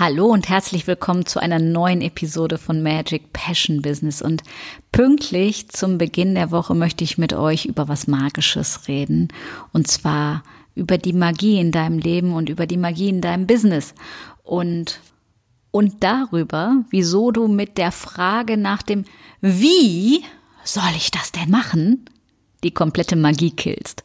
Hallo und herzlich willkommen zu einer neuen Episode von Magic Passion Business. Und pünktlich zum Beginn der Woche möchte ich mit euch über was Magisches reden. Und zwar über die Magie in deinem Leben und über die Magie in deinem Business. Und, und darüber, wieso du mit der Frage nach dem Wie soll ich das denn machen, die komplette Magie killst.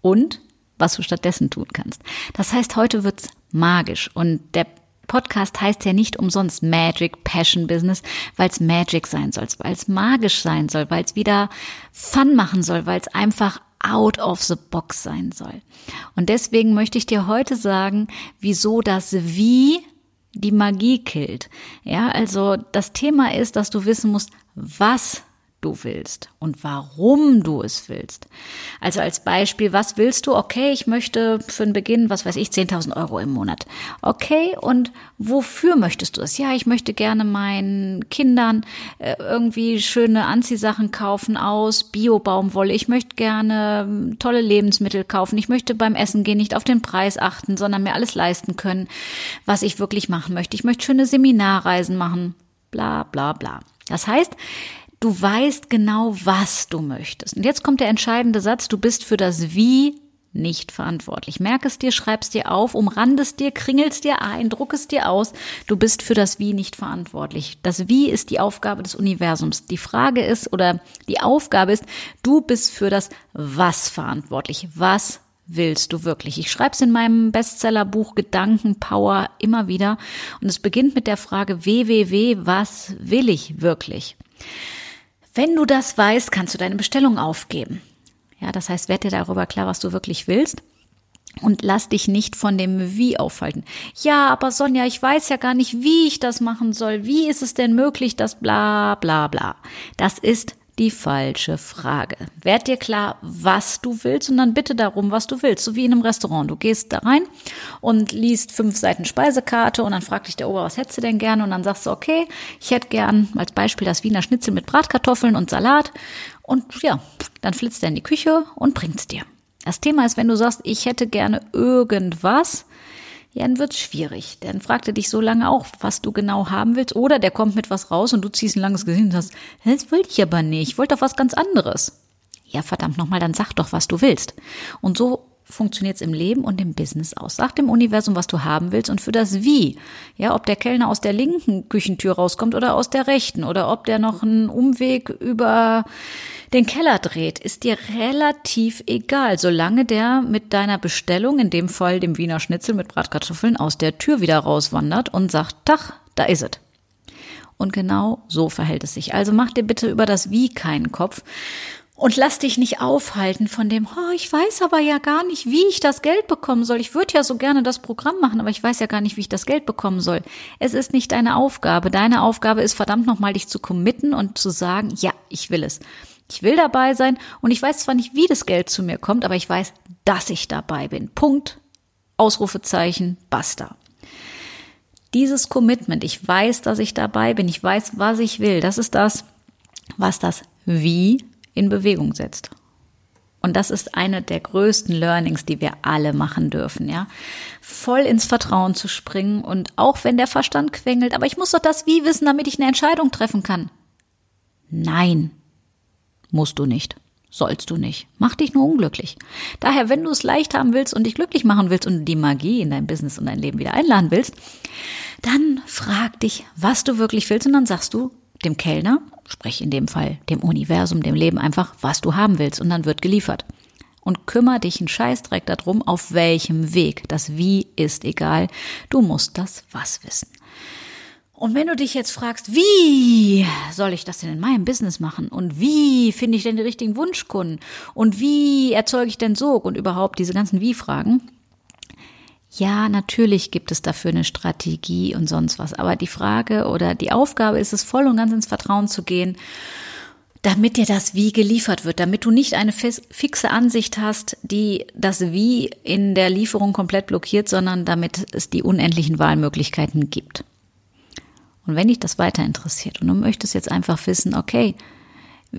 Und was du stattdessen tun kannst. Das heißt, heute wird's magisch und der Podcast heißt ja nicht umsonst Magic Passion Business, weil es Magic sein soll, weil es magisch sein soll, weil es wieder Fun machen soll, weil es einfach out of the box sein soll. Und deswegen möchte ich dir heute sagen, wieso das Wie die Magie killt. Ja, also das Thema ist, dass du wissen musst, was du willst und warum du es willst. Also als Beispiel, was willst du? Okay, ich möchte für den Beginn, was weiß ich, 10.000 Euro im Monat. Okay, und wofür möchtest du es? Ja, ich möchte gerne meinen Kindern äh, irgendwie schöne Anziehsachen kaufen aus Bio-Baumwolle. Ich möchte gerne ähm, tolle Lebensmittel kaufen. Ich möchte beim Essen gehen nicht auf den Preis achten, sondern mir alles leisten können, was ich wirklich machen möchte. Ich möchte schöne Seminarreisen machen. Bla, bla, bla. Das heißt, Du weißt genau, was du möchtest. Und jetzt kommt der entscheidende Satz, du bist für das Wie nicht verantwortlich. Merk es dir, schreib es dir auf, umrandest dir, kringelst dir ein, druck es dir aus. Du bist für das Wie nicht verantwortlich. Das Wie ist die Aufgabe des Universums. Die Frage ist oder die Aufgabe ist, du bist für das Was verantwortlich. Was willst du wirklich? Ich schreibe es in meinem Bestsellerbuch Gedankenpower immer wieder und es beginnt mit der Frage www, was will ich wirklich? Wenn du das weißt, kannst du deine Bestellung aufgeben. Ja, das heißt, werd dir darüber klar, was du wirklich willst. Und lass dich nicht von dem Wie aufhalten. Ja, aber Sonja, ich weiß ja gar nicht, wie ich das machen soll. Wie ist es denn möglich, dass bla bla bla. Das ist die falsche Frage. Werd dir klar, was du willst und dann bitte darum, was du willst. So wie in einem Restaurant. Du gehst da rein und liest fünf Seiten Speisekarte und dann fragt dich der Ober, was hättest du denn gerne? Und dann sagst du, okay, ich hätte gern als Beispiel das Wiener Schnitzel mit Bratkartoffeln und Salat. Und ja, dann flitzt er in die Küche und bringt's dir. Das Thema ist, wenn du sagst, ich hätte gerne irgendwas, ja, dann wird's schwierig. Dann fragt er dich so lange auch, was du genau haben willst. Oder der kommt mit was raus und du ziehst ein langes Gesicht und sagst, das wollte ich aber nicht. Ich wollte doch was ganz anderes. Ja, verdammt nochmal, dann sag doch, was du willst. Und so funktioniert es im Leben und im Business aus. Sag dem Universum, was du haben willst und für das Wie. Ja, ob der Kellner aus der linken Küchentür rauskommt oder aus der rechten oder ob der noch einen Umweg über den Keller dreht, ist dir relativ egal, solange der mit deiner Bestellung, in dem Fall dem Wiener Schnitzel mit Bratkartoffeln, aus der Tür wieder rauswandert und sagt, Tach, da ist es. Und genau so verhält es sich. Also mach dir bitte über das Wie keinen Kopf und lass dich nicht aufhalten von dem, oh, ich weiß aber ja gar nicht, wie ich das Geld bekommen soll. Ich würde ja so gerne das Programm machen, aber ich weiß ja gar nicht, wie ich das Geld bekommen soll. Es ist nicht deine Aufgabe. Deine Aufgabe ist verdammt nochmal, dich zu committen und zu sagen, ja, ich will es. Ich will dabei sein und ich weiß zwar nicht, wie das Geld zu mir kommt, aber ich weiß, dass ich dabei bin. Punkt. Ausrufezeichen, basta. Dieses Commitment, ich weiß, dass ich dabei bin, ich weiß, was ich will, das ist das, was das Wie in Bewegung setzt. Und das ist eine der größten Learnings, die wir alle machen dürfen, ja. Voll ins Vertrauen zu springen und auch wenn der Verstand quengelt, aber ich muss doch das Wie wissen, damit ich eine Entscheidung treffen kann. Nein, Musst du nicht. Sollst du nicht. Mach dich nur unglücklich. Daher, wenn du es leicht haben willst und dich glücklich machen willst und die Magie in dein Business und dein Leben wieder einladen willst, dann frag dich, was du wirklich willst und dann sagst du dem Kellner, sprich in dem Fall dem Universum, dem Leben einfach, was du haben willst und dann wird geliefert. Und kümmere dich einen Scheißdreck darum, auf welchem Weg. Das Wie ist egal. Du musst das Was wissen. Und wenn du dich jetzt fragst, wie soll ich das denn in meinem Business machen? Und wie finde ich denn die richtigen Wunschkunden? Und wie erzeuge ich denn Sog? Und überhaupt diese ganzen Wie-Fragen. Ja, natürlich gibt es dafür eine Strategie und sonst was. Aber die Frage oder die Aufgabe ist es, voll und ganz ins Vertrauen zu gehen, damit dir das Wie geliefert wird, damit du nicht eine fixe Ansicht hast, die das Wie in der Lieferung komplett blockiert, sondern damit es die unendlichen Wahlmöglichkeiten gibt. Und wenn dich das weiter interessiert und du möchtest jetzt einfach wissen, okay,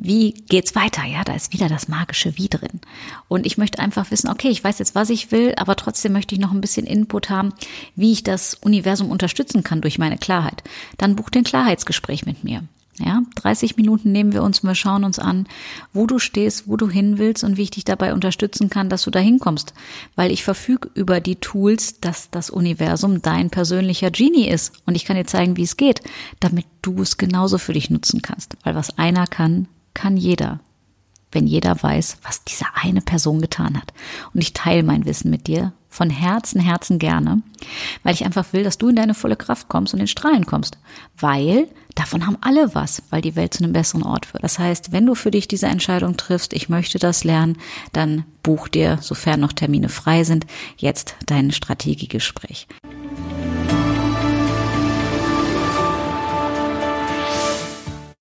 wie geht's weiter? Ja, da ist wieder das magische Wie drin. Und ich möchte einfach wissen, okay, ich weiß jetzt, was ich will, aber trotzdem möchte ich noch ein bisschen Input haben, wie ich das Universum unterstützen kann durch meine Klarheit. Dann buch den Klarheitsgespräch mit mir. Ja, 30 Minuten nehmen wir uns, wir schauen uns an, wo du stehst, wo du hin willst und wie ich dich dabei unterstützen kann, dass du da hinkommst. Weil ich verfüge über die Tools, dass das Universum dein persönlicher Genie ist. Und ich kann dir zeigen, wie es geht, damit du es genauso für dich nutzen kannst. Weil was einer kann, kann jeder, wenn jeder weiß, was diese eine Person getan hat. Und ich teile mein Wissen mit dir von Herzen, Herzen gerne, weil ich einfach will, dass du in deine volle Kraft kommst und in Strahlen kommst. Weil davon haben alle was, weil die Welt zu einem besseren Ort wird. Das heißt, wenn du für dich diese Entscheidung triffst, ich möchte das lernen, dann buch dir, sofern noch Termine frei sind, jetzt dein Strategiegespräch.